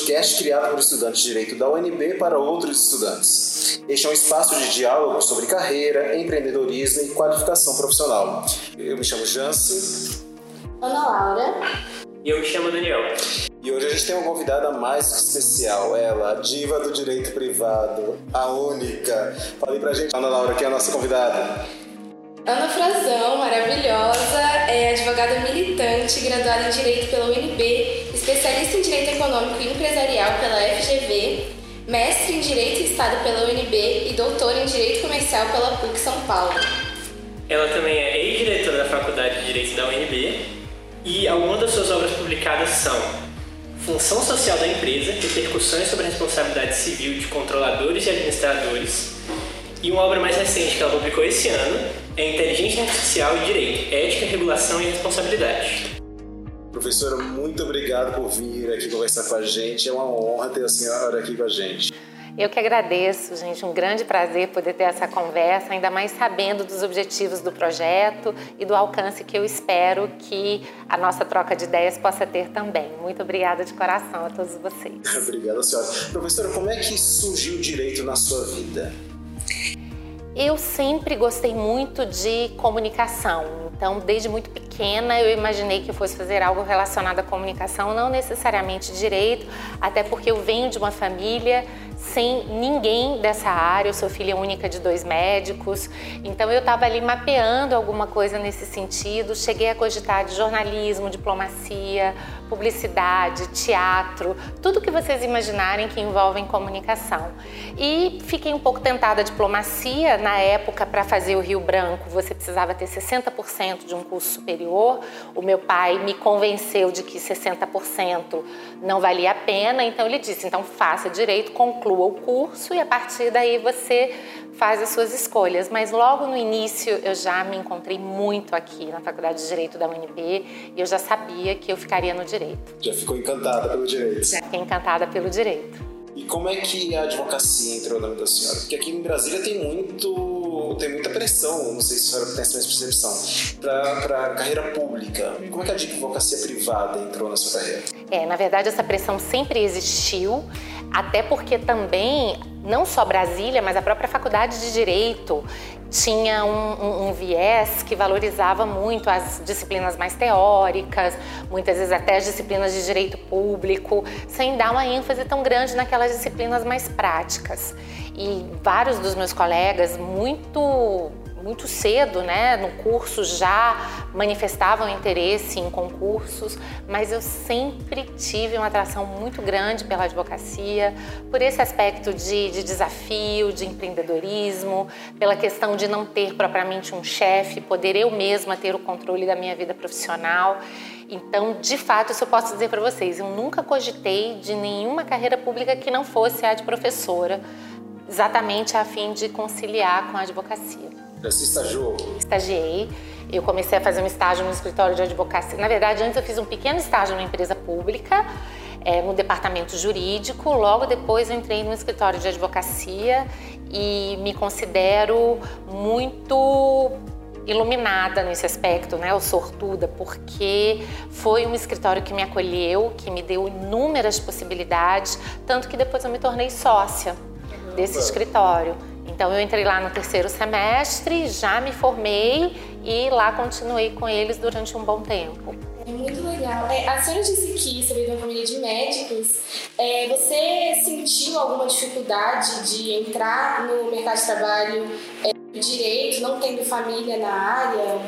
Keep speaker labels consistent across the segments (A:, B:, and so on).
A: podcast criado por estudantes de Direito da UNB para outros estudantes. Este é um espaço de diálogo sobre carreira, empreendedorismo e qualificação profissional. Eu me chamo Jance.
B: Ana Laura.
C: E eu me chamo Daniel.
A: E hoje a gente tem uma convidada mais especial, ela, a diva do direito privado, a única. Fale pra gente, Ana Laura, quem é a nossa convidada?
B: Ana Frazão, maravilhosa, é advogada militante, graduada em Direito pela UNB, especialista em Direito Econômico e Empresarial pela FGV, mestre em Direito e Estado pela UNB e doutora em Direito Comercial pela PUC São Paulo.
C: Ela também é ex-diretora da Faculdade de Direito da UNB e algumas das suas obras publicadas são Função Social da Empresa, Repercussões sobre a Responsabilidade Civil de Controladores e Administradores, e uma obra mais recente que ela publicou esse ano é Inteligência Artificial e Direito, Ética, Regulação e Responsabilidade.
A: Professora, muito obrigado por vir aqui conversar com a gente. É uma honra ter a senhora aqui com a gente.
D: Eu que agradeço, gente. Um grande prazer poder ter essa conversa, ainda mais sabendo dos objetivos do projeto e do alcance que eu espero que a nossa troca de ideias possa ter também. Muito obrigada de coração a todos vocês.
A: Obrigada, senhora. Professora, como é que surgiu o direito na sua vida?
D: Eu sempre gostei muito de comunicação, então desde muito pequena eu imaginei que eu fosse fazer algo relacionado à comunicação, não necessariamente direito, até porque eu venho de uma família sem ninguém dessa área. Eu sou filha única de dois médicos, então eu estava ali mapeando alguma coisa nesse sentido. Cheguei a cogitar de jornalismo, diplomacia, publicidade, teatro, tudo que vocês imaginarem que envolve comunicação. E fiquei um pouco tentada a diplomacia na época para fazer o Rio Branco. Você precisava ter 60% de um curso superior. O meu pai me convenceu de que 60% não valia a pena, então ele disse: então faça direito, conclua conclua o curso e a partir daí você faz as suas escolhas. Mas logo no início eu já me encontrei muito aqui na Faculdade de Direito da UNB e eu já sabia que eu ficaria no direito.
A: Já ficou encantada pelo direito?
D: Já fiquei encantada pelo direito.
A: E como é que a advocacia entrou na vida da senhora? Porque aqui em Brasília tem muito tem muita pressão, não sei se a senhora tem essa percepção, para a carreira pública. Como é que a advocacia privada entrou na sua carreira?
D: É, na verdade essa pressão sempre existiu. Até porque também, não só Brasília, mas a própria Faculdade de Direito tinha um, um, um, viés que valorizava muito as disciplinas mais teóricas, muitas vezes até as disciplinas de direito público, sem dar uma ênfase tão grande naquelas disciplinas mais práticas. E vários dos meus colegas, muito muito cedo, né, no curso já manifestavam interesse em concursos, mas eu sempre tive uma atração muito grande pela advocacia, por esse aspecto de, de desafio, de empreendedorismo, pela questão de não ter propriamente um chefe, poder eu mesma ter o controle da minha vida profissional. Então, de fato, isso eu posso dizer para vocês, eu nunca cogitei de nenhuma carreira pública que não fosse a de professora, exatamente a fim de conciliar com a advocacia.
A: Você estagiou?
D: Estagiei. Eu comecei a fazer um estágio no escritório de advocacia. Na verdade, antes eu fiz um pequeno estágio numa empresa pública, é, no departamento jurídico. Logo depois eu entrei no escritório de advocacia e me considero muito iluminada nesse aspecto, né, ou sortuda, porque foi um escritório que me acolheu, que me deu inúmeras possibilidades, tanto que depois eu me tornei sócia desse escritório. Então eu entrei lá no terceiro semestre, já me formei e lá continuei com eles durante um bom tempo.
B: É muito legal. É, a senhora disse que você veio de uma família de médicos. É, você sentiu alguma dificuldade de entrar no mercado de trabalho é, direito, não tendo família na área?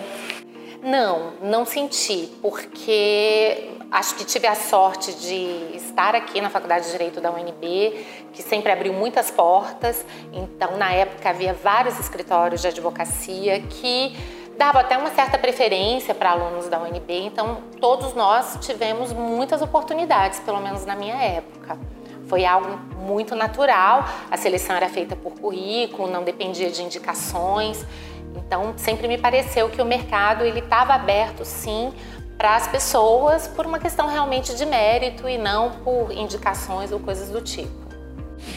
D: Não, não senti, porque acho que tive a sorte de estar aqui na Faculdade de Direito da UNB, que sempre abriu muitas portas. Então, na época, havia vários escritórios de advocacia que dava até uma certa preferência para alunos da UNB. Então, todos nós tivemos muitas oportunidades, pelo menos na minha época. Foi algo muito natural, a seleção era feita por currículo, não dependia de indicações. Então, sempre me pareceu que o mercado ele estava aberto, sim, para as pessoas por uma questão realmente de mérito e não por indicações ou coisas do tipo.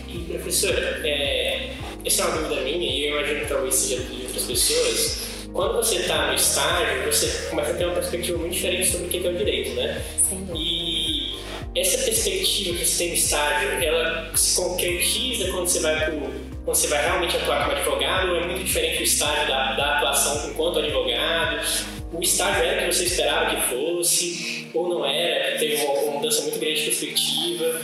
C: E professora, é, essa é uma dúvida minha e eu imagino que talvez seja de outras pessoas. Quando você está no estágio, você começa a ter uma perspectiva muito diferente sobre o que é o direito, né?
D: Sim.
C: E essa perspectiva que você tem no estágio, ela se concretiza quando você vai pro quando você vai realmente atuar como advogado ou é muito diferente do estágio da, da atuação enquanto advogado? O estágio era o que você esperava que fosse ou não era? Teve uma, uma mudança muito grande de perspectiva?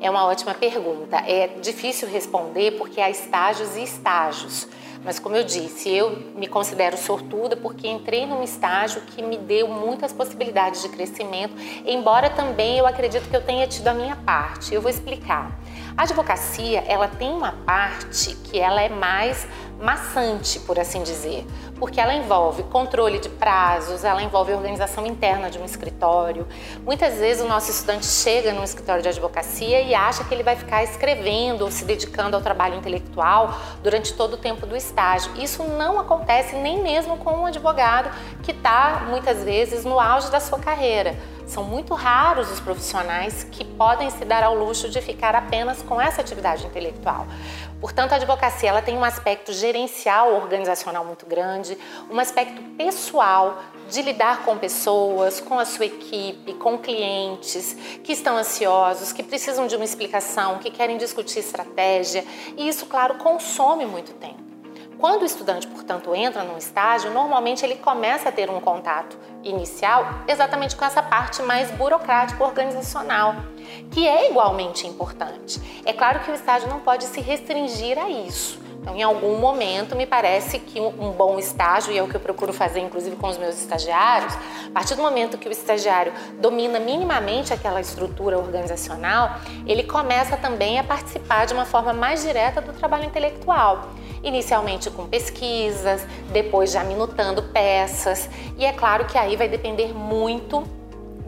D: É uma ótima pergunta. É difícil responder porque há estágios e estágios. Mas como eu disse, eu me considero sortuda porque entrei num estágio que me deu muitas possibilidades de crescimento, embora também eu acredito que eu tenha tido a minha parte. Eu vou explicar. A advocacia, ela tem uma parte que ela é mais maçante, por assim dizer, porque ela envolve controle de prazos, ela envolve organização interna de um escritório. Muitas vezes o nosso estudante chega num escritório de advocacia e acha que ele vai ficar escrevendo ou se dedicando ao trabalho intelectual durante todo o tempo do estágio. Isso não acontece nem mesmo com um advogado que está muitas vezes no auge da sua carreira. São muito raros os profissionais que podem se dar ao luxo de ficar apenas com essa atividade intelectual. Portanto, a advocacia ela tem um aspecto gerencial organizacional muito grande, um aspecto pessoal de lidar com pessoas, com a sua equipe, com clientes que estão ansiosos, que precisam de uma explicação, que querem discutir estratégia, e isso, claro, consome muito tempo. Quando o estudante, portanto, entra num estágio, normalmente ele começa a ter um contato inicial exatamente com essa parte mais burocrática organizacional, que é igualmente importante. É claro que o estágio não pode se restringir a isso. Então, em algum momento, me parece que um bom estágio, e é o que eu procuro fazer, inclusive com os meus estagiários, a partir do momento que o estagiário domina minimamente aquela estrutura organizacional, ele começa também a participar de uma forma mais direta do trabalho intelectual inicialmente com pesquisas, depois já minutando peças, e é claro que aí vai depender muito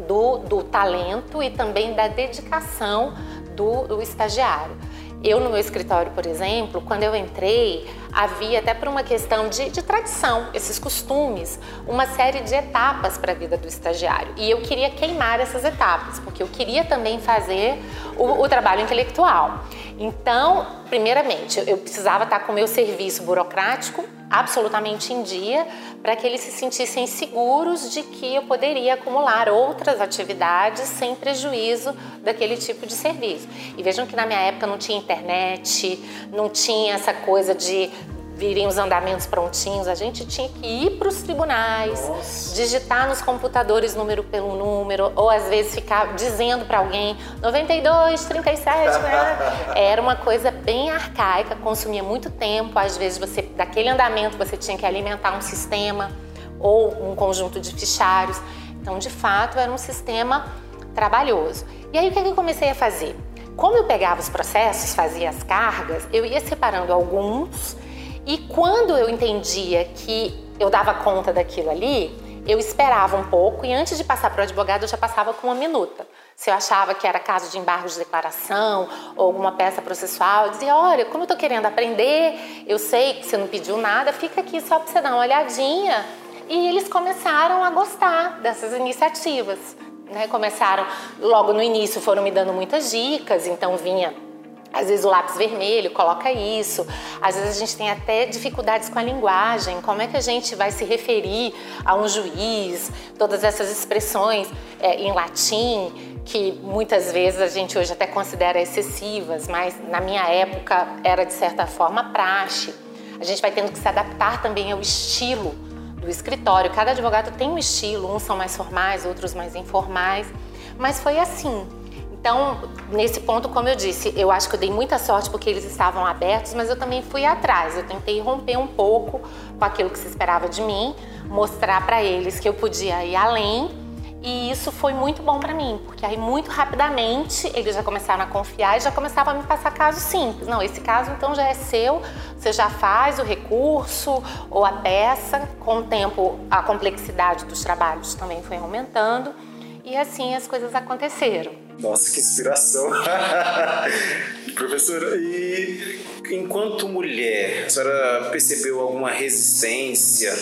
D: do, do talento e também da dedicação do, do estagiário. Eu, no meu escritório, por exemplo, quando eu entrei, havia, até por uma questão de, de tradição, esses costumes, uma série de etapas para a vida do estagiário. E eu queria queimar essas etapas, porque eu queria também fazer o, o trabalho intelectual. Então, primeiramente, eu precisava estar com o meu serviço burocrático absolutamente em dia para que eles se sentissem seguros de que eu poderia acumular outras atividades sem prejuízo daquele tipo de serviço. E vejam que na minha época não tinha internet, não tinha essa coisa de virem os andamentos prontinhos, a gente tinha que ir para os tribunais, Nossa. digitar nos computadores número pelo número, ou às vezes ficar dizendo para alguém 92, 37, né? Era uma coisa bem arcaica, consumia muito tempo. Às vezes você, daquele andamento, você tinha que alimentar um sistema ou um conjunto de fichários. Então, de fato, era um sistema trabalhoso. E aí, o que, é que eu comecei a fazer? Como eu pegava os processos, fazia as cargas, eu ia separando alguns e quando eu entendia que eu dava conta daquilo ali, eu esperava um pouco e antes de passar para o advogado eu já passava com uma minuta. Se eu achava que era caso de embargo de declaração ou alguma peça processual, eu dizia: olha, como eu estou querendo aprender, eu sei que você não pediu nada, fica aqui só para você dar uma olhadinha. E eles começaram a gostar dessas iniciativas. Né? Começaram, logo no início, foram me dando muitas dicas, então vinha às vezes o lápis vermelho coloca isso. Às vezes a gente tem até dificuldades com a linguagem. Como é que a gente vai se referir a um juiz? Todas essas expressões é, em latim que muitas vezes a gente hoje até considera excessivas, mas na minha época era de certa forma praxe. A gente vai tendo que se adaptar também ao estilo do escritório. Cada advogado tem um estilo, uns são mais formais, outros mais informais, mas foi assim. Então, nesse ponto, como eu disse, eu acho que eu dei muita sorte porque eles estavam abertos, mas eu também fui atrás. Eu tentei romper um pouco com aquilo que se esperava de mim, mostrar para eles que eu podia ir além. E isso foi muito bom para mim, porque aí muito rapidamente eles já começaram a confiar e já começavam a me passar casos simples. Não, esse caso então já é seu, você já faz o recurso ou a peça. Com o tempo, a complexidade dos trabalhos também foi aumentando e assim as coisas aconteceram.
A: Nossa, que inspiração! Professora, e enquanto mulher, a senhora percebeu alguma resistência,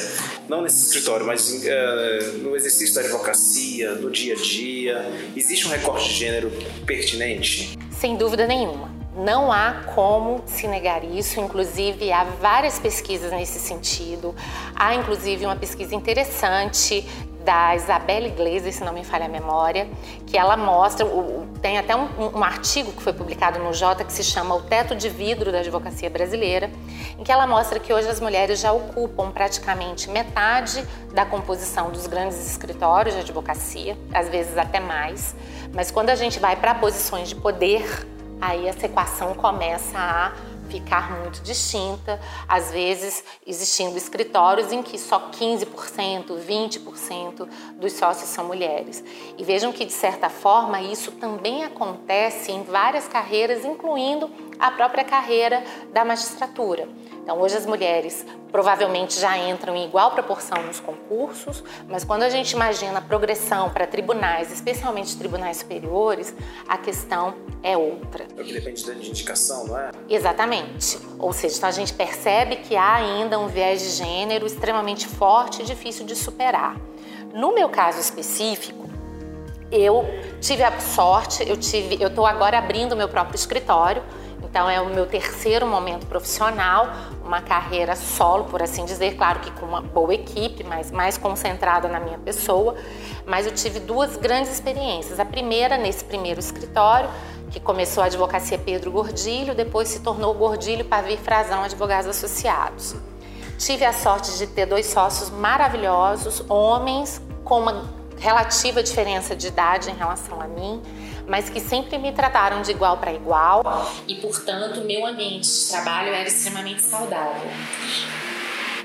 A: não nesse escritório, mas uh, no exercício da advocacia, no dia a dia? Existe um recorte de gênero pertinente?
D: Sem dúvida nenhuma. Não há como se negar isso, inclusive há várias pesquisas nesse sentido. Há inclusive uma pesquisa interessante da Isabelle Iglesias, se não me falha a memória, que ela mostra, tem até um, um, artigo que foi publicado no Jota que se chama O Teto de Vidro da Advocacia Brasileira, em que ela mostra que hoje as mulheres já ocupam praticamente metade da composição dos grandes escritórios de advocacia, às vezes até mais, mas quando a gente vai para posições de poder, aí essa equação começa a ficar muito distinta, às vezes existindo escritórios em que só 15%, 20% dos sócios são mulheres. E vejam que, de certa forma, isso também acontece em várias carreiras, incluindo a própria carreira da magistratura. Então, hoje as mulheres provavelmente já entram em igual proporção nos concursos, mas quando a gente imagina a progressão para tribunais, especialmente tribunais superiores, a questão é outra.
A: É o que depende da indicação, não é?
D: Exatamente. Ou seja, então a gente percebe que há ainda um viés de gênero extremamente forte e difícil de superar. No meu caso específico, eu tive a sorte, eu tive, eu estou agora abrindo meu próprio escritório então é o meu terceiro momento profissional, uma carreira solo, por assim dizer, claro que com uma boa equipe, mas mais concentrada na minha pessoa. Mas eu tive duas grandes experiências. A primeira nesse primeiro escritório, que começou a advocacia Pedro Gordilho, depois se tornou Gordilho Pavir Frazão Advogados Associados. Tive a sorte de ter dois sócios maravilhosos, homens com uma relativa diferença de idade em relação a mim mas que sempre me trataram de igual para igual e, portanto, meu ambiente de trabalho era extremamente saudável.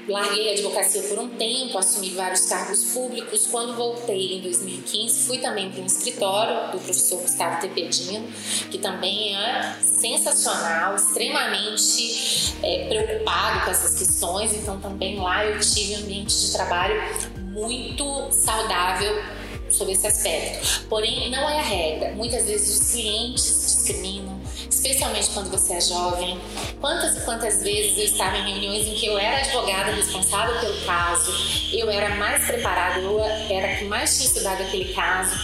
D: Larguei a advocacia por um tempo, assumi vários cargos públicos. Quando voltei em 2015, fui também para um escritório do professor Gustavo Tepedino, que também é sensacional, extremamente é, preocupado com essas questões. Então, também lá eu tive um ambiente de trabalho muito saudável sobre esse aspecto. Porém, não é a regra. Muitas vezes os clientes discriminam, especialmente quando você é jovem. Quantas e quantas vezes eu estava em reuniões em que eu era advogada responsável pelo caso, eu era mais preparada, eu era que mais tinha estudado aquele caso,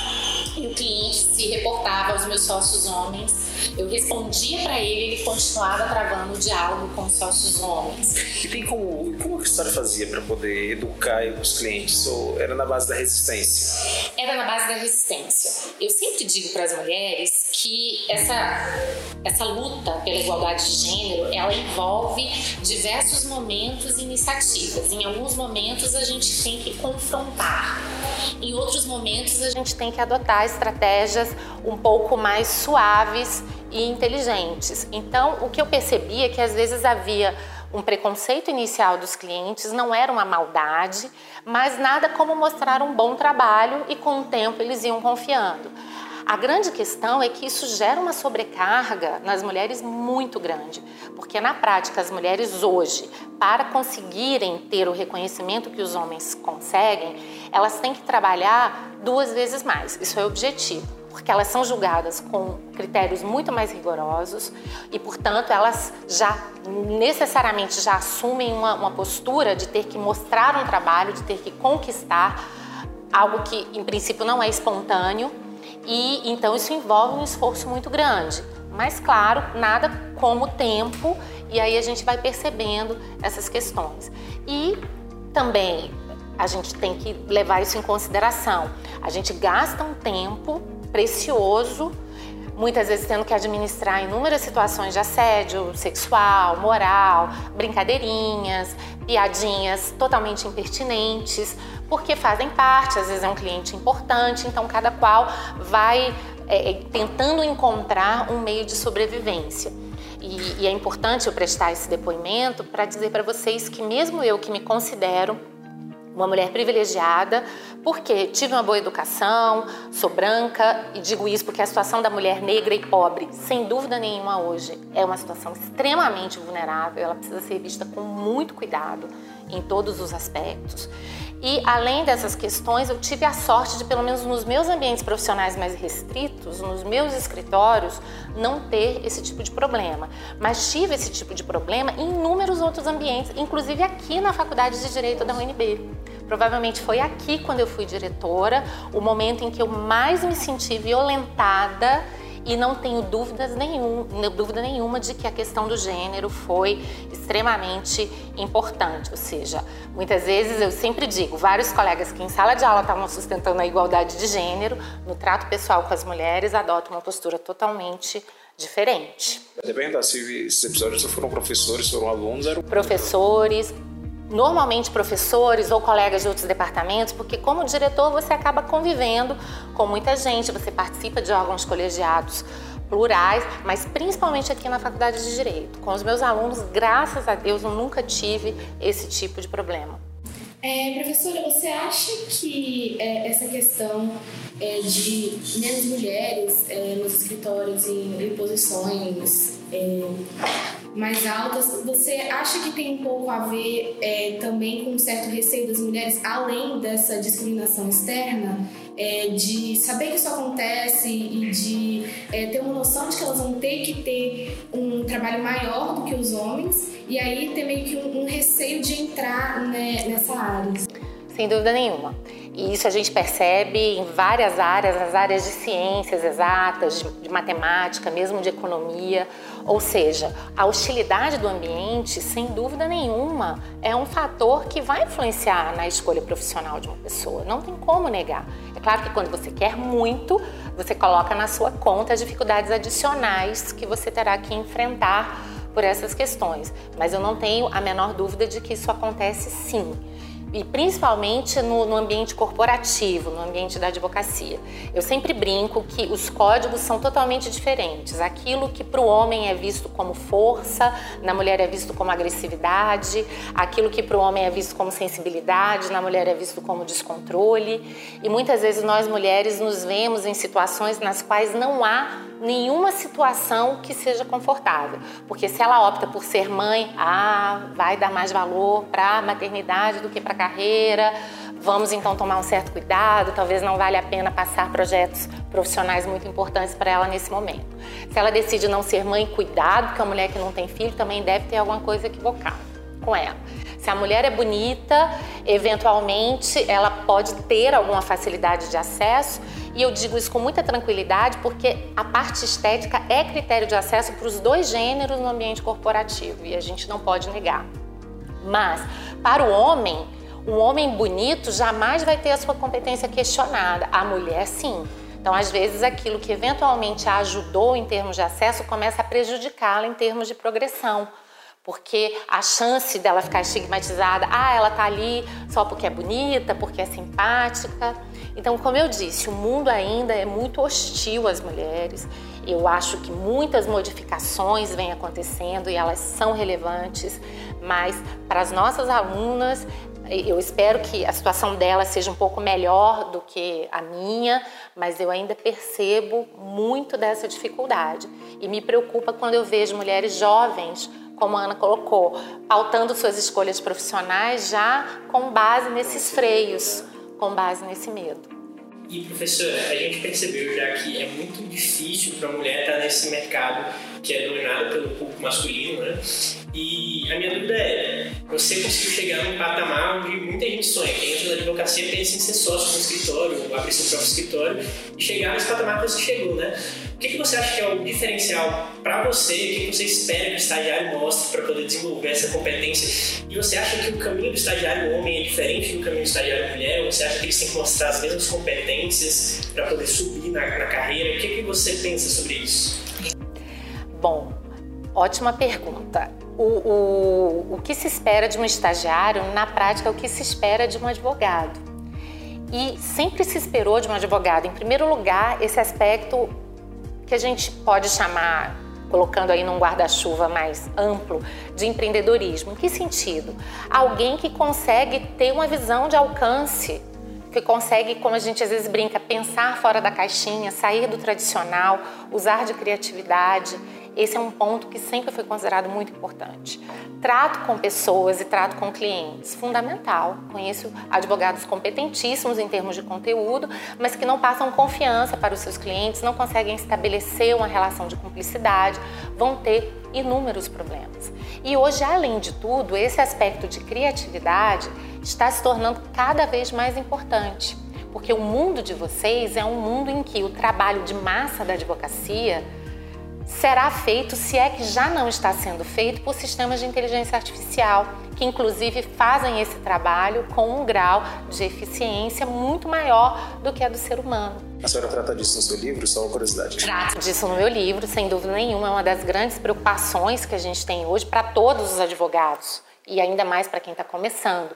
D: e o cliente se reportava aos meus sócios homens eu respondia para ele, ele continuava travando o diálogo com os sócios homens.
A: E tem como, como a história fazia para poder educar os clientes? Ou era na base da resistência?
D: Era na base da resistência. Eu sempre digo para as mulheres que essa, essa luta pela igualdade de gênero, ela envolve diversos momentos e iniciativas. Em alguns momentos a gente tem que confrontar. Em outros momentos a gente tem que adotar estratégias um pouco mais suaves e inteligentes. Então, o que eu percebi é que às vezes havia um preconceito inicial dos clientes, não era uma maldade, mas nada como mostrar um bom trabalho e com o tempo eles iam confiando. A grande questão é que isso gera uma sobrecarga nas mulheres muito grande, porque na prática as mulheres hoje, para conseguirem ter o reconhecimento que os homens conseguem, elas têm que trabalhar duas vezes mais. Isso é o objetivo porque elas são julgadas com critérios muito mais rigorosos e, portanto, elas já necessariamente já assumem uma, uma postura de ter que mostrar um trabalho, de ter que conquistar algo que, em princípio, não é espontâneo e então isso envolve um esforço muito grande. Mas, claro, nada como tempo e aí a gente vai percebendo essas questões. E também a gente tem que levar isso em consideração. A gente gasta um tempo precioso, muitas vezes tendo que administrar inúmeras situações de assédio sexual, moral, brincadeirinhas, piadinhas totalmente impertinentes, porque fazem parte, às vezes é um cliente importante, então cada qual vai é, é tentando encontrar um meio de sobrevivência. E, e é importante eu prestar esse depoimento para dizer para vocês que, mesmo eu que me considero uma mulher privilegiada, porque tive uma boa educação, sou branca e digo isso porque a situação da mulher negra e pobre, sem dúvida nenhuma hoje, é uma situação extremamente vulnerável, ela precisa ser vista com muito cuidado em todos os aspectos. E além dessas questões, eu tive a sorte de, pelo menos nos meus ambientes profissionais mais restritos, nos meus escritórios, não ter esse tipo de problema. Mas tive esse tipo de problema em inúmeros outros ambientes, inclusive aqui na Faculdade de Direito da UNB. Provavelmente foi aqui, quando eu fui diretora, o momento em que eu mais me senti violentada e não tenho dúvidas nenhum, dúvida nenhuma de que a questão do gênero foi extremamente importante. Ou seja, muitas vezes eu sempre digo, vários colegas que em sala de aula estavam sustentando a igualdade de gênero, no trato pessoal com as mulheres, adotam uma postura totalmente diferente.
A: Até perguntar se esses episódios foram professores, foram alunos, eram
D: professores, normalmente professores ou colegas de outros departamentos, porque como diretor você acaba convivendo com muita gente, você participa de órgãos colegiados plurais, mas principalmente aqui na Faculdade de Direito. Com os meus alunos, graças a Deus, eu nunca tive esse tipo de problema.
B: É, professora, você acha que é, essa questão é, de menos mulheres é, nos escritórios em, em posições é, mais altas, você acha que tem um pouco a ver é, também com um certo receio das mulheres, além dessa discriminação externa, é, de saber que isso acontece e de é, ter uma noção de que elas vão ter que ter um trabalho maior do que os homens e aí ter meio que um, um receio de entrar né, nessa área?
D: Sem dúvida nenhuma. E isso a gente percebe em várias áreas, as áreas de ciências exatas, de, matemática, mesmo de economia. Ou seja, a hostilidade do ambiente, sem dúvida nenhuma, é um fator que vai influenciar na escolha profissional de uma pessoa. Não tem como negar. É claro que quando você quer muito, você coloca na sua conta as dificuldades adicionais que você terá que enfrentar por essas questões. Mas eu não tenho a menor dúvida de que isso acontece sim e principalmente no, no, ambiente corporativo, no ambiente da advocacia. Eu sempre brinco que os códigos são totalmente diferentes. Aquilo que para o homem é visto como força, na mulher é visto como agressividade, aquilo que para o homem é visto como sensibilidade, na mulher é visto como descontrole. E muitas vezes nós mulheres nos vemos em situações nas quais não há nenhuma situação que seja confortável, porque se ela opta por ser mãe, ah, vai dar mais valor para a maternidade do que para carreira, vamos então tomar um certo cuidado, talvez não valha a pena passar projetos profissionais muito importantes para ela nesse momento. Se ela decide não ser mãe, cuidado, porque a mulher que não tem filho também deve ter alguma coisa equivocada com ela. Se a mulher é bonita, eventualmente ela pode ter alguma facilidade de acesso, e eu digo isso com muita tranquilidade porque a parte estética é critério de acesso para os dois gêneros no ambiente corporativo e a gente não pode negar. Mas para o homem, um homem bonito jamais vai ter a sua competência questionada. A mulher, sim. Então, às vezes, aquilo que eventualmente a ajudou em termos de acesso começa a prejudicá-la em termos de progressão. Porque a chance dela ficar estigmatizada, ah, ela tá ali só porque é bonita, porque é simpática. Então, como eu disse, o mundo ainda é muito hostil às mulheres. Eu acho que muitas modificações vêm acontecendo e elas são relevantes, mas para as nossas alunas eu espero que a situação dela seja um pouco melhor do que a minha, mas eu ainda percebo muito dessa dificuldade. E me preocupa quando eu vejo mulheres jovens, como a Ana colocou, pautando suas escolhas profissionais já com base nesses freios, com base nesse medo.
C: E professora, a gente percebeu já que é muito difícil para a mulher estar nesse mercado que é dominado pelo público masculino, né? E a minha dúvida é, você conseguiu chegar num patamar onde muita gente sonha, que entra na advocacia pensa em ser sócio no escritório, abrir seu próprio escritório e chegar nesse patamar que você chegou, né? O que, que você acha que é o diferencial para você? O que, que você espera que o estagiário mostre para poder desenvolver essa competência? E você acha que o caminho do estagiário homem é diferente do caminho do estagiário mulher? Você acha que eles têm que mostrar as mesmas competências para poder subir na, na carreira? O que, que você pensa sobre isso?
D: Bom, ótima pergunta o, o, o que se espera de um estagiário, na prática, é o que se espera de um advogado. E sempre se esperou de um advogado, em primeiro lugar, esse aspecto que a gente pode chamar, colocando aí num guarda-chuva mais amplo, de empreendedorismo. Em que sentido? Alguém que consegue ter uma visão de alcance, que consegue, como a gente às vezes brinca, pensar fora da caixinha, sair do tradicional, usar de criatividade esse é um ponto que sempre foi considerado muito importante. Trato com pessoas e trato com clientes, fundamental. Conheço advogados competentíssimos em termos de conteúdo, mas que não passam confiança para os seus clientes, não conseguem estabelecer uma relação de cumplicidade, vão ter inúmeros problemas. E hoje, além de tudo, esse aspecto de criatividade está se tornando cada vez mais importante. porque o mundo de vocês é um mundo em que o trabalho de massa da advocacia será feito, se é que já não está sendo feito, por sistemas de inteligência artificial, que inclusive fazem esse trabalho com um grau de eficiência muito maior do que a do ser humano.
A: A senhora trata disso no seu livro, só uma curiosidade?
D: Trato disso no meu livro, sem dúvida nenhuma, é uma das grandes preocupações que a gente tem hoje para todos os advogados e ainda mais para quem está começando.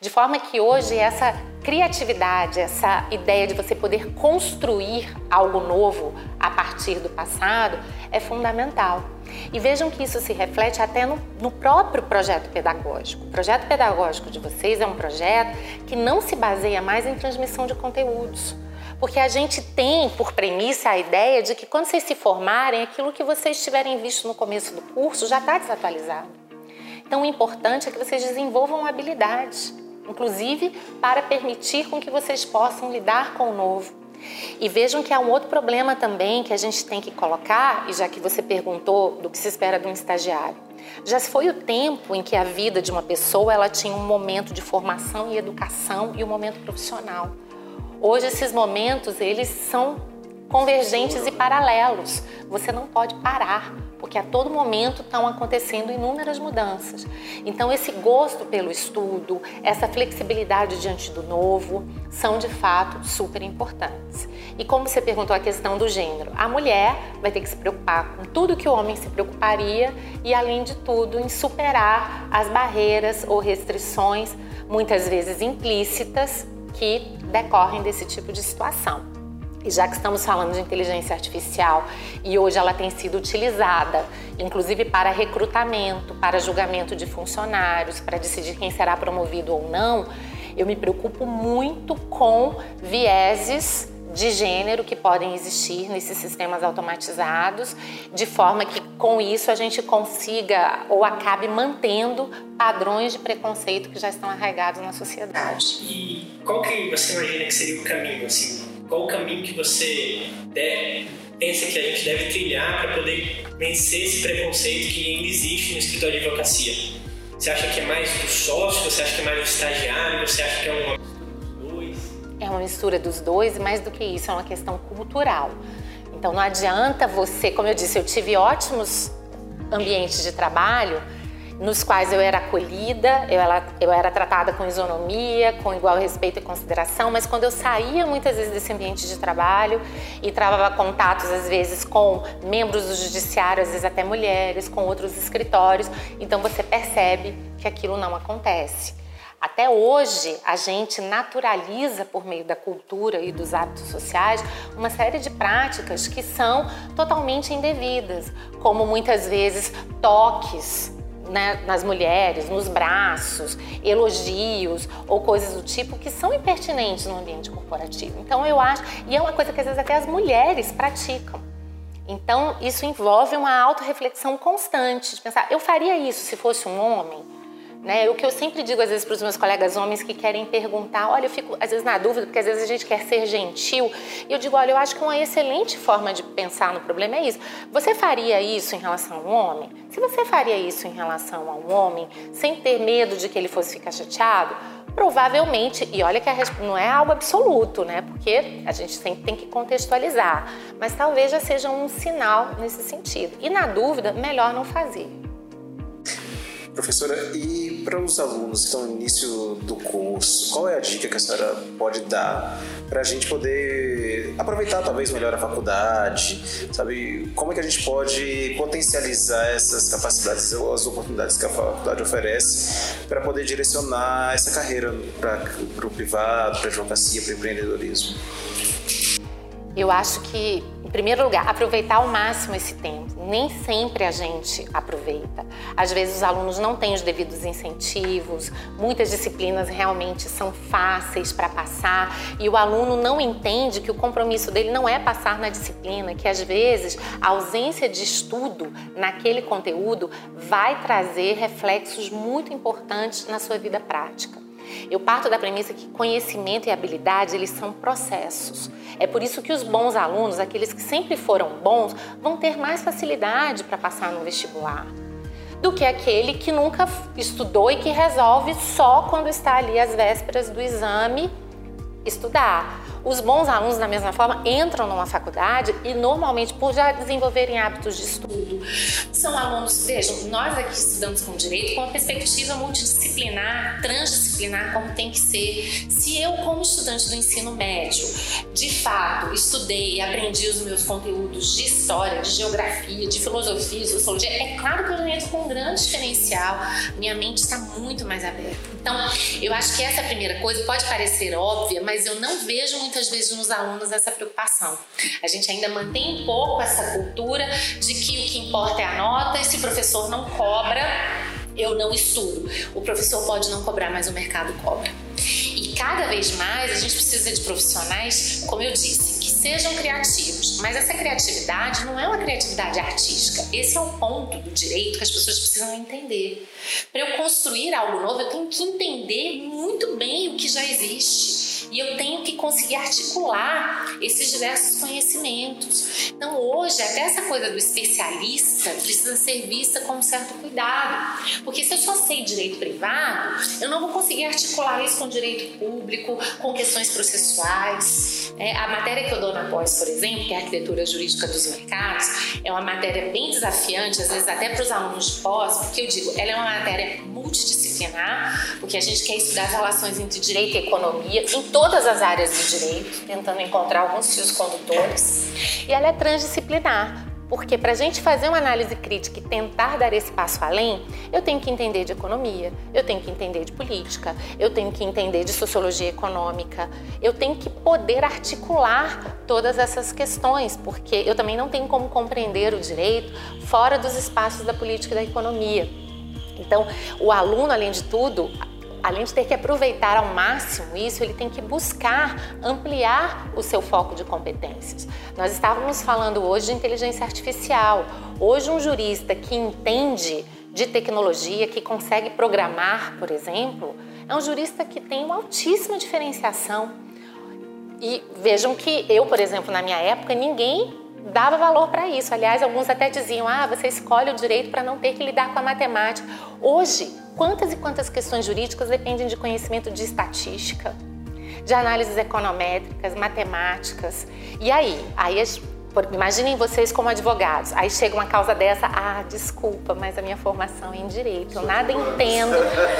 D: De forma que hoje essa criatividade, essa ideia de você poder construir algo novo a partir do passado é fundamental. E vejam que isso se reflete até no, no próprio projeto pedagógico. O projeto pedagógico de vocês é um projeto que não se baseia mais em transmissão de conteúdos. Porque a gente tem por premissa a ideia de que quando vocês se formarem, aquilo que vocês tiverem visto no começo do curso já está desatualizado. Então, o importante é que vocês desenvolvam habilidades, inclusive para permitir com que vocês possam lidar com o novo. E vejam que há um outro problema também que a gente tem que colocar, e já que você perguntou do que se espera de um estagiário. Já foi o tempo em que a vida de uma pessoa ela tinha um momento de formação e educação e um momento profissional. Hoje esses momentos eles são convergentes e paralelos. Você não pode parar porque a todo momento estão acontecendo inúmeras mudanças. Então, esse gosto pelo estudo, essa flexibilidade diante do novo, são de fato super importantes. E como você perguntou a questão do gênero, a mulher vai ter que se preocupar com tudo que o homem se preocuparia e, além de tudo, em superar as barreiras ou restrições, muitas vezes implícitas, que decorrem desse tipo de situação. E já que estamos falando de inteligência artificial e hoje ela tem sido utilizada, inclusive para recrutamento, para julgamento de funcionários, para decidir quem será promovido ou não, eu me preocupo muito com vieses de gênero que podem existir nesses sistemas automatizados, de forma que com isso a gente consiga ou acabe mantendo padrões de preconceito que já estão arraigados na sociedade.
C: E qual que você imagina que seria o caminho assim? Qual o caminho que você deve, pensa que a gente deve trilhar para poder vencer esse preconceito que ainda existe no escritório de advocacia? Você acha que é mais do sócio? Você acha que é mais do estagiário? Você acha que é uma mistura dos dois?
D: É uma mistura dos dois, e mais do que isso, é uma questão cultural. Então não adianta você, como eu disse, eu tive ótimos ambientes de trabalho nos quais eu era acolhida, eu era, eu era tratada com isonomia, com igual respeito e consideração, mas quando eu saía muitas vezes desse ambiente de trabalho e travava contatos às vezes com membros do judiciário, às vezes até mulheres, com outros escritórios, então você percebe que aquilo não acontece. Até hoje, a gente naturaliza, por meio da cultura e dos hábitos sociais, uma série de práticas que são totalmente indevidas, como muitas vezes toques né, nas mulheres, nos braços, elogios ou coisas do tipo que são impertinentes no ambiente corporativo. Então eu acho, e é uma coisa que às vezes até as mulheres praticam. Então isso envolve uma autorreflexão constante, de pensar, eu faria isso se fosse um homem? Né? O que eu sempre digo às vezes para os meus colegas homens que querem perguntar, olha, eu fico às vezes na dúvida, porque às vezes a gente quer ser gentil, e eu digo, olha, eu acho que uma excelente forma de pensar no problema é isso. Você faria isso em relação a um homem? Se você faria isso em relação a um homem, sem ter medo de que ele fosse ficar chateado, provavelmente, e olha que não é algo absoluto, né? Porque a gente sempre tem que contextualizar, mas talvez já seja um sinal nesse sentido. E na dúvida, melhor não fazer.
A: Professora, e para os alunos que estão no início do curso, qual é a dica que a senhora pode dar para a gente poder aproveitar talvez melhor a faculdade, sabe? Como é que a gente pode potencializar essas capacidades ou as oportunidades que a faculdade oferece para poder direcionar essa carreira para o privado, para a advocacia, para o empreendedorismo?
D: Eu acho que, em primeiro lugar, aproveitar ao máximo esse tempo. Nem sempre a gente aproveita. Às vezes os alunos não têm os devidos incentivos, muitas disciplinas realmente são fáceis para passar e o aluno não entende que o compromisso dele não é passar na disciplina, que às vezes a ausência de estudo naquele conteúdo vai trazer reflexos muito importantes na sua vida prática. Eu parto da premissa que conhecimento e habilidade, eles são processos. É por isso que os bons alunos, aqueles que sempre foram bons, vão ter mais facilidade para passar no vestibular do que aquele que nunca estudou e que resolve só quando está ali às vésperas do exame estudar. Os bons alunos, da mesma forma, entram numa faculdade e normalmente, por já desenvolverem hábitos de estudo, são alunos, vejam, nós aqui estudamos com direito com uma perspectiva multidisciplinar, transdisciplinar, como tem que ser. Se eu, como estudante do ensino médio, de fato, estudei e aprendi os meus conteúdos de história, de geografia, de filosofia, de sociologia, é claro que eu entro com um grande diferencial, minha mente está muito mais aberta. Então, eu acho que essa primeira coisa pode parecer óbvia, mas eu não vejo muitas vezes nos alunos essa preocupação. A gente ainda mantém um pouco essa cultura de que o que importa é a nota e se o professor não cobra, eu não estudo. O professor pode não cobrar, mas o mercado cobra. E cada vez mais a gente precisa de profissionais, como eu disse, sejam criativos. Mas essa criatividade não é uma criatividade artística. Esse é o ponto do direito que as pessoas precisam entender. Para eu construir algo novo, eu tenho que entender muito bem o que já existe e eu tenho que conseguir articular esses diversos conhecimentos. Então, hoje, até essa coisa do especialista precisa ser vista com um certo cuidado, porque se eu só sei direito privado, eu não vou conseguir articular isso com direito público, com questões processuais. É, a matéria que eu dou na pós, por exemplo, que é a arquitetura jurídica dos mercados, é uma matéria bem desafiante, às vezes até para os alunos de pós, porque eu digo, ela é uma matéria multidisciplinar, porque a gente quer estudar as relações entre direito e economia em todas as áreas do direito, tentando encontrar alguns fios condutores. E ela é transdisciplinar, porque para a gente fazer uma análise crítica e tentar dar esse passo além, eu tenho que entender de economia, eu tenho que entender de política, eu tenho que entender de sociologia econômica, eu tenho que poder articular todas essas questões, porque eu também não tenho como compreender o direito fora dos espaços da política e da economia. Então, o aluno, além de tudo, além de ter que aproveitar ao máximo isso, ele tem que buscar ampliar o seu foco de competências. Nós estávamos falando hoje de inteligência artificial. Hoje, um jurista que entende de tecnologia, que consegue programar, por exemplo, é um jurista que tem uma altíssima diferenciação. E vejam que eu, por exemplo, na minha época, ninguém dava valor para isso. Aliás, alguns até diziam: ah, você escolhe o direito para não ter que lidar com a matemática. Hoje, quantas e quantas questões jurídicas dependem de conhecimento de estatística, de análises econométricas, matemáticas. E aí? Aí Imaginem vocês como advogados. Aí chega uma causa dessa, ah, desculpa, mas a minha formação é em direito, eu nada entendo,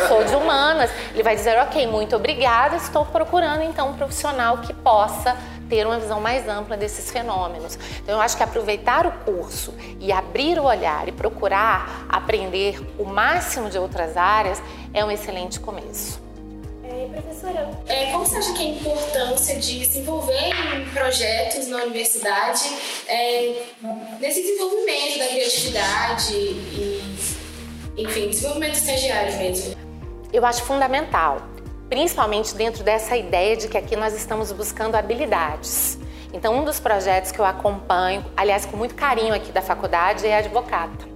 D: sou de humanas. Ele vai dizer, ok, muito obrigada, estou procurando então um profissional que possa ter uma visão mais ampla desses fenômenos. Então, eu acho que aproveitar o curso e abrir o olhar e procurar aprender o máximo de outras áreas é um excelente começo.
B: É, professora, é, qual você acha que é a importância de se envolver em projetos na universidade, é, nesse desenvolvimento da criatividade e, enfim, desenvolvimento estagiário mesmo?
D: Eu acho fundamental principalmente dentro dessa ideia de que aqui nós estamos buscando habilidades. Então, um dos projetos que eu acompanho, aliás, com muito carinho aqui da faculdade, é Advocata.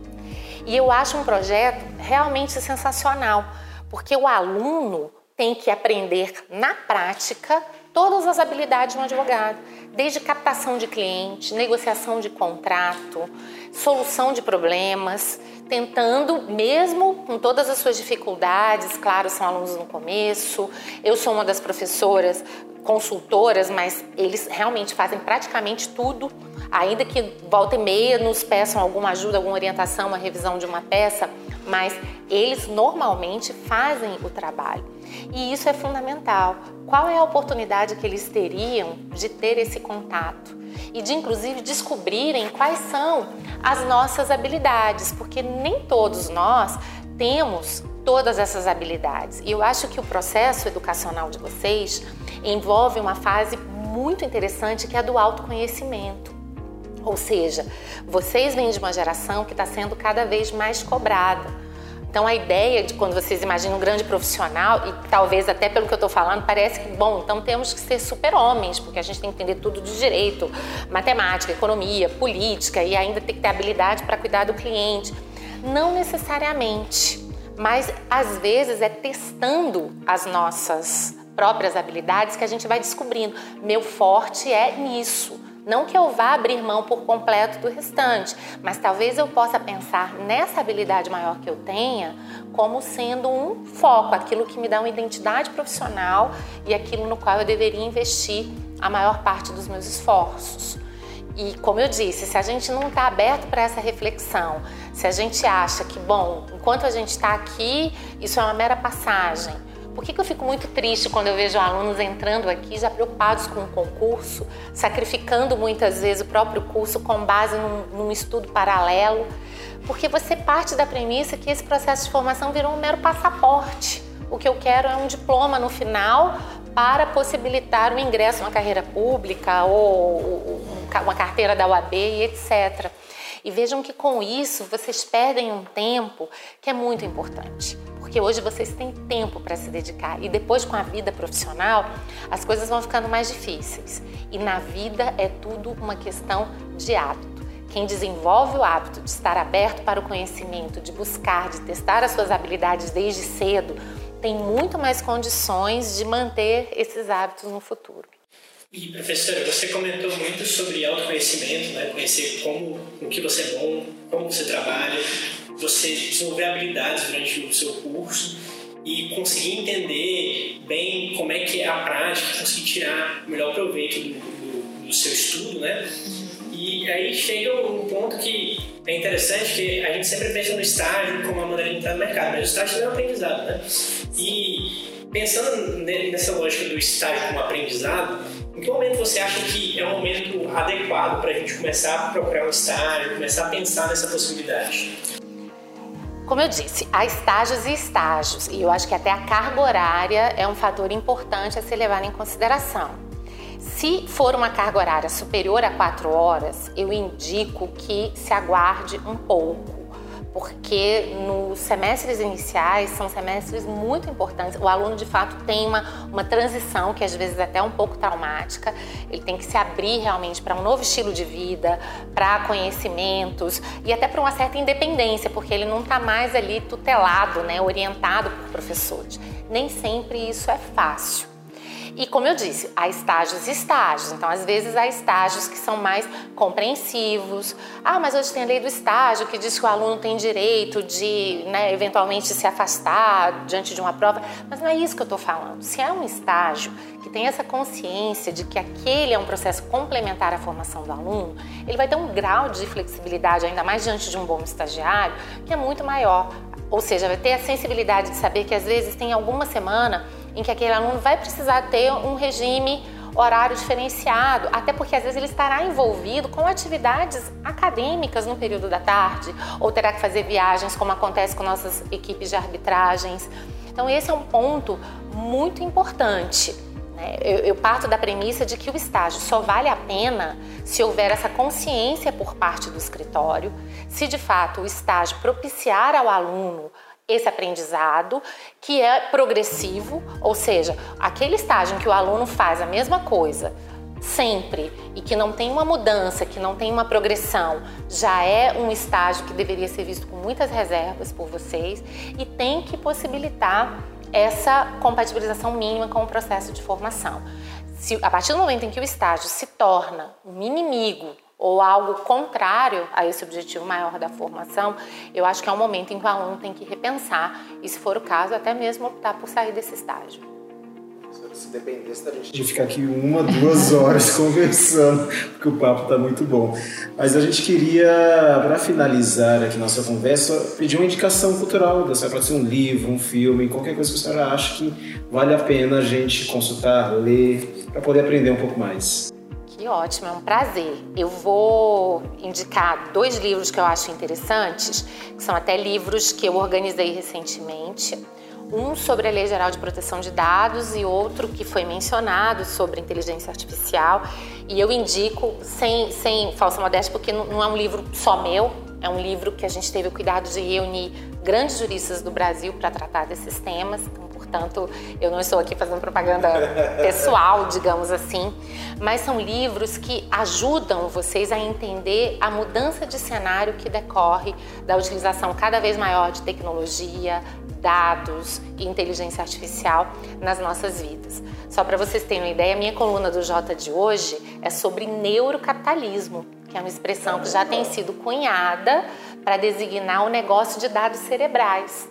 D: E eu acho um projeto realmente sensacional, porque o aluno tem que aprender na prática todas as habilidades de um advogado, desde captação de cliente, negociação de contrato, solução de problemas, tentando, mesmo com todas as suas dificuldades, claro, são alunos no começo, eu sou uma das professoras consultoras, mas eles realmente fazem praticamente tudo, ainda que volta e meia nos peçam alguma ajuda, alguma orientação, uma revisão de uma peça, mas eles normalmente fazem o trabalho. E isso é fundamental. Qual é a oportunidade que eles teriam de ter esse contato? E de inclusive descobrirem quais são as nossas habilidades, porque nem todos nós temos todas essas habilidades. E eu acho que o processo educacional de vocês envolve uma fase muito interessante que é a do autoconhecimento. Ou seja, vocês vêm de uma geração que está sendo cada vez mais cobrada então a ideia de quando vocês imaginam um grande profissional, e talvez até pelo que eu estou falando, parece que, bom, então temos que ser super-homens, porque a gente tem que entender tudo de direito, matemática, economia, política e ainda tem que ter habilidade para cuidar do cliente. Não necessariamente, mas às vezes é testando as nossas próprias habilidades que a gente vai descobrindo. Meu forte é nisso Não que eu vá abrir mão por completo do restante, mas talvez eu possa pensar nessa habilidade maior que eu tenha como sendo um foco, aquilo que me dá uma identidade profissional e aquilo no qual eu deveria investir a maior parte dos meus esforços. E como eu disse, se a gente não está aberto para essa reflexão, se a gente acha que, bom, enquanto a gente está aqui, isso é uma mera passagem, por que, que eu fico muito triste quando eu vejo alunos entrando aqui já preocupados com o concurso, sacrificando muitas vezes o próprio curso com base num, num estudo paralelo? Porque você parte da premissa que esse processo de formação virou um mero passaporte. O que eu quero é um diploma no final para possibilitar o ingresso numa carreira pública ou uma carteira da UAB e etc. E vejam que com isso vocês perdem um tempo que é muito importante porque hoje vocês têm tempo para se dedicar e depois com a vida profissional as coisas vão ficando mais difíceis. E na vida é tudo uma questão de hábito. Quem desenvolve o hábito de estar aberto para o conhecimento, de buscar, de testar as suas habilidades desde cedo, tem muito mais condições de manter esses hábitos no futuro.
C: E professora, você comentou muito sobre autoconhecimento, né? conhecer como, o que você é bom, como você trabalha você desenvolver habilidades durante o seu curso e conseguir entender bem como é que é a prática, conseguir tirar o melhor proveito do, do, do seu estudo, né? E aí chega um ponto que é interessante, que a gente sempre pensa no estágio como uma maneira de entrar no mercado, mas o estágio é um aprendizado, né? E pensando nessa lógica do estágio como aprendizado, em que momento você acha que é um momento adequado para a gente começar a procurar um estágio, começar a pensar nessa possibilidade?
D: Como eu disse, há estágios e estágios, e eu acho que até a carga horária é um fator importante a ser levado em consideração. Se for uma carga horária superior a quatro horas, eu indico que se aguarde um pouco porque nos semestres iniciais são semestres muito importantes. O aluno de fato tem uma, uma transição que às vezes é até um pouco traumática. Ele tem que se abrir realmente para um novo estilo de vida, para conhecimentos e até para uma certa independência, porque ele não está mais ali tutelado, né, orientado por professores. Nem sempre isso é fácil. E como eu disse, há estágios e estágios. Então, às vezes, há estágios que são mais compreensivos. Ah, mas hoje tem a lei do estágio que diz que o aluno tem direito de, né, eventualmente, se afastar diante de uma prova. Mas não é isso que eu estou falando. Se é um estágio que tem essa consciência de que aquele é um processo complementar à formação do aluno, ele vai ter um grau de flexibilidade, ainda mais diante de um bom estagiário, que é muito maior. Ou seja, vai ter a sensibilidade de saber que às vezes tem alguma semana em que aquele aluno vai precisar ter um regime horário diferenciado, até porque às vezes ele estará envolvido com atividades acadêmicas no período da tarde, ou terá que fazer viagens, como acontece com nossas equipes de arbitragens. Então, esse é um ponto muito importante. Né? Eu, eu parto da premissa de que o estágio só vale a pena se houver essa consciência por parte do escritório, se de fato o estágio propiciar ao aluno esse aprendizado que é progressivo, ou seja, aquele estágio em que o aluno faz a mesma coisa sempre e que não tem uma mudança, que não tem uma progressão, já é um estágio que deveria ser visto com muitas reservas por vocês e tem que possibilitar essa compatibilização mínima com o processo de formação. Se, a partir do momento em que o estágio se torna um inimigo ou algo contrário a esse objetivo maior da formação, eu acho que é um momento em que o aluno tem que repensar e, se for o caso, até mesmo optar por sair desse estágio.
A: Se dependesse da gente de ficar aqui uma, duas horas conversando, porque o papo está muito bom. Mas a gente queria, para finalizar aqui nossa conversa, pedir uma indicação cultural da senhora, pode ser um livro, um filme, qualquer coisa que a senhora acha que vale a pena a gente consultar, ler, para poder aprender um pouco mais.
D: Ótimo, é um prazer. Eu vou indicar dois livros que eu acho interessantes, que são até livros que eu organizei recentemente. Um sobre a Lei Geral de Proteção de Dados e outro que foi mencionado sobre inteligência artificial. E eu indico, sem, sem falsa modéstia, porque não é um livro só meu, é um livro que a gente teve o cuidado de reunir grandes juristas do Brasil para tratar desses temas. Então, portanto eu não estou aqui fazendo propaganda pessoal, digamos assim, mas são livros que ajudam vocês a entender a mudança de cenário que decorre da utilização cada vez maior de tecnologia, dados e inteligência artificial nas nossas vidas. Só para vocês terem uma ideia, a minha coluna do J de hoje é sobre neurocapitalismo, que é uma expressão que já tem sido cunhada para designar o negócio de dados cerebrais.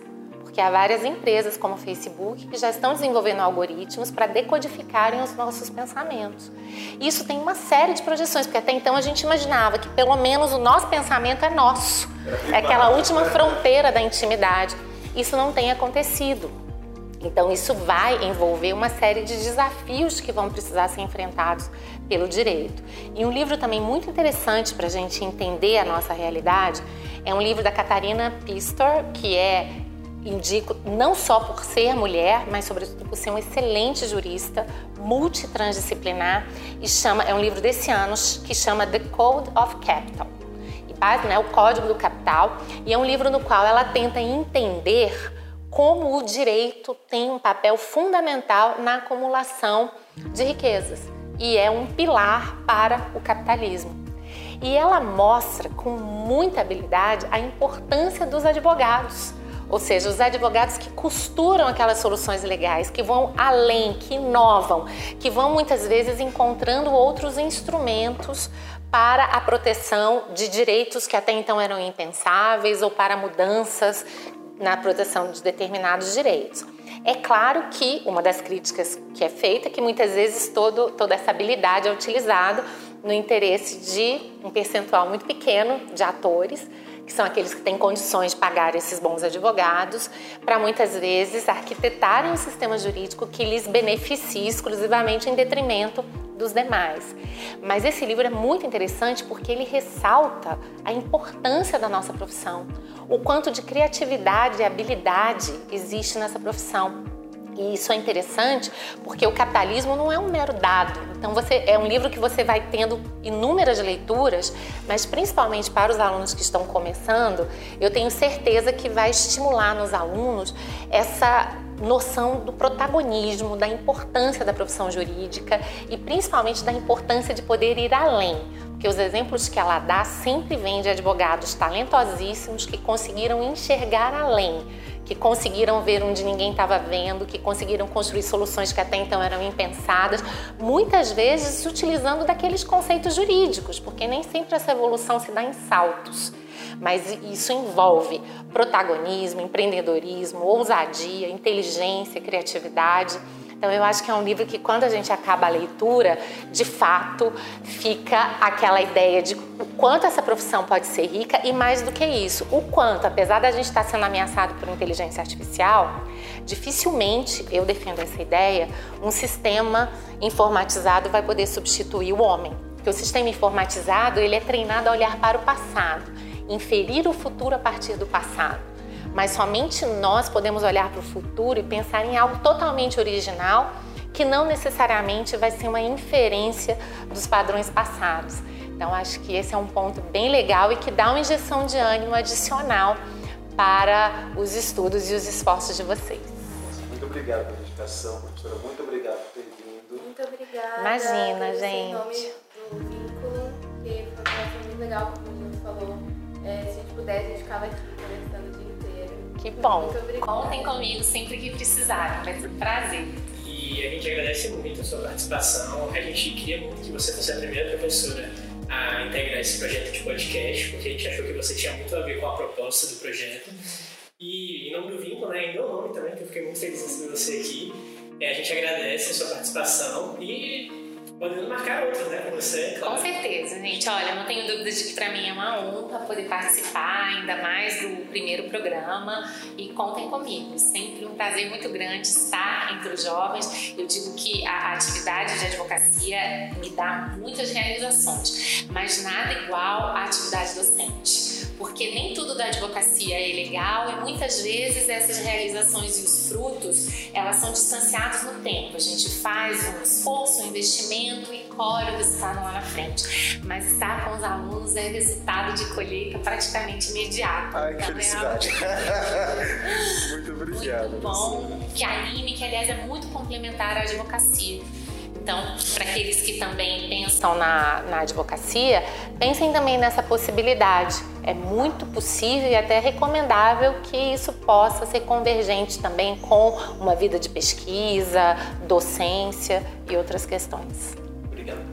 D: Porque há várias empresas, como o Facebook, que já estão desenvolvendo algoritmos para decodificarem os nossos pensamentos. Isso tem uma série de projeções, porque até então a gente imaginava que pelo menos o nosso pensamento é nosso, é aquela última fronteira da intimidade. Isso não tem acontecido. Então, isso vai envolver uma série de desafios que vão precisar ser enfrentados pelo direito. E um livro também muito interessante para a gente entender a nossa realidade é um livro da Catarina Pistor, que é indico não só por ser mulher, mas sobretudo por ser um excelente jurista, multitransdisciplinar e chama é um livro desse ano que chama The Code of Capital. E base, né, o Código do Capital, e é um livro no qual ela tenta entender como o direito tem um papel fundamental na acumulação de riquezas e é um pilar para o capitalismo. E ela mostra com muita habilidade a importância dos advogados, ou seja, os advogados que costuram aquelas soluções legais, que vão além, que inovam, que vão muitas vezes encontrando outros instrumentos para a proteção de direitos que até então eram impensáveis ou para mudanças na proteção de determinados direitos. É claro que uma das críticas que é feita é que muitas vezes todo, toda essa habilidade é utilizada no interesse de um percentual muito pequeno de atores, que são aqueles que têm condições de pagar esses bons advogados, para muitas vezes arquitetarem um sistema jurídico que lhes beneficie exclusivamente em detrimento dos demais. Mas esse livro é muito interessante porque ele ressalta a importância da nossa profissão, o quanto de criatividade e habilidade existe nessa profissão. E isso é interessante porque o capitalismo não é um mero dado. Então você é um livro que você vai tendo inúmeras leituras, mas principalmente para os alunos que estão começando, eu tenho certeza que vai estimular nos alunos essa noção do protagonismo, da importância da profissão jurídica e principalmente da importância de poder ir além. Porque os exemplos que ela dá sempre vêm de advogados talentosíssimos que conseguiram enxergar além que conseguiram ver onde ninguém estava vendo, que conseguiram construir soluções que até então eram impensadas, muitas vezes utilizando daqueles conceitos jurídicos, porque nem sempre essa evolução se dá em saltos. Mas isso envolve protagonismo, empreendedorismo, ousadia, inteligência, criatividade. Então eu acho que é um livro que quando a gente acaba a leitura, de fato fica aquela ideia de o quanto essa profissão pode ser rica e mais do que isso, o quanto, apesar da gente estar sendo ameaçado por inteligência artificial, dificilmente, eu defendo essa ideia, um sistema informatizado vai poder substituir o homem. Porque o sistema informatizado, ele é treinado a olhar para o passado, inferir o futuro a partir do passado mas somente nós podemos olhar para o futuro e pensar em algo totalmente original que não necessariamente vai ser uma inferência dos padrões passados. Então, acho que esse é um ponto bem legal e que dá uma injeção de ânimo adicional para os estudos e os esforços de vocês.
A: Muito obrigado pela dedicação, professora. Muito obrigado por ter
B: vindo. Muito obrigada.
D: Imagina, gente. Em
B: nome do vínculo, que foi muito legal, como a gente falou. É, se a gente pudesse, a gente ficava aqui o dia
D: que bom.
B: Contem comigo sempre que precisarem, vai ser um prazer.
C: E a gente agradece muito a sua participação. A gente queria muito que você fosse a primeira professora a integrar esse projeto de podcast, porque a gente achou que você tinha muito a ver com a proposta do projeto. E em nome do Vínculo, né, em meu nome também, que eu fiquei muito feliz em receber você aqui, é, a gente agradece a sua participação e podendo marcar outras, né, com você.
D: Claro. Com certeza, gente. Olha, não tenho dúvida de que para mim é uma honra poder participar ainda mais primeiro programa e contem comigo. Sempre um prazer muito grande estar entre os jovens. Eu digo que a atividade de advocacia me dá muitas realizações, mas nada igual à atividade docente porque nem tudo da advocacia é legal e muitas vezes essas realizações e os frutos, elas são distanciados no tempo. A gente faz um esforço, um investimento e colhe o resultado lá na frente. Mas estar com os alunos é resultado de colheita praticamente imediato.
A: Ai, que então, felicidade. Muito obrigado.
D: Muito bom, que anime, que aliás é muito complementar à advocacia. Então, para aqueles que também pensam na, na advocacia, pensem também nessa possibilidade. É muito possível e até recomendável que isso possa ser convergente também com uma vida de pesquisa, docência e outras questões.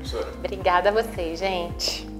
A: Professora.
D: Obrigada a vocês, gente.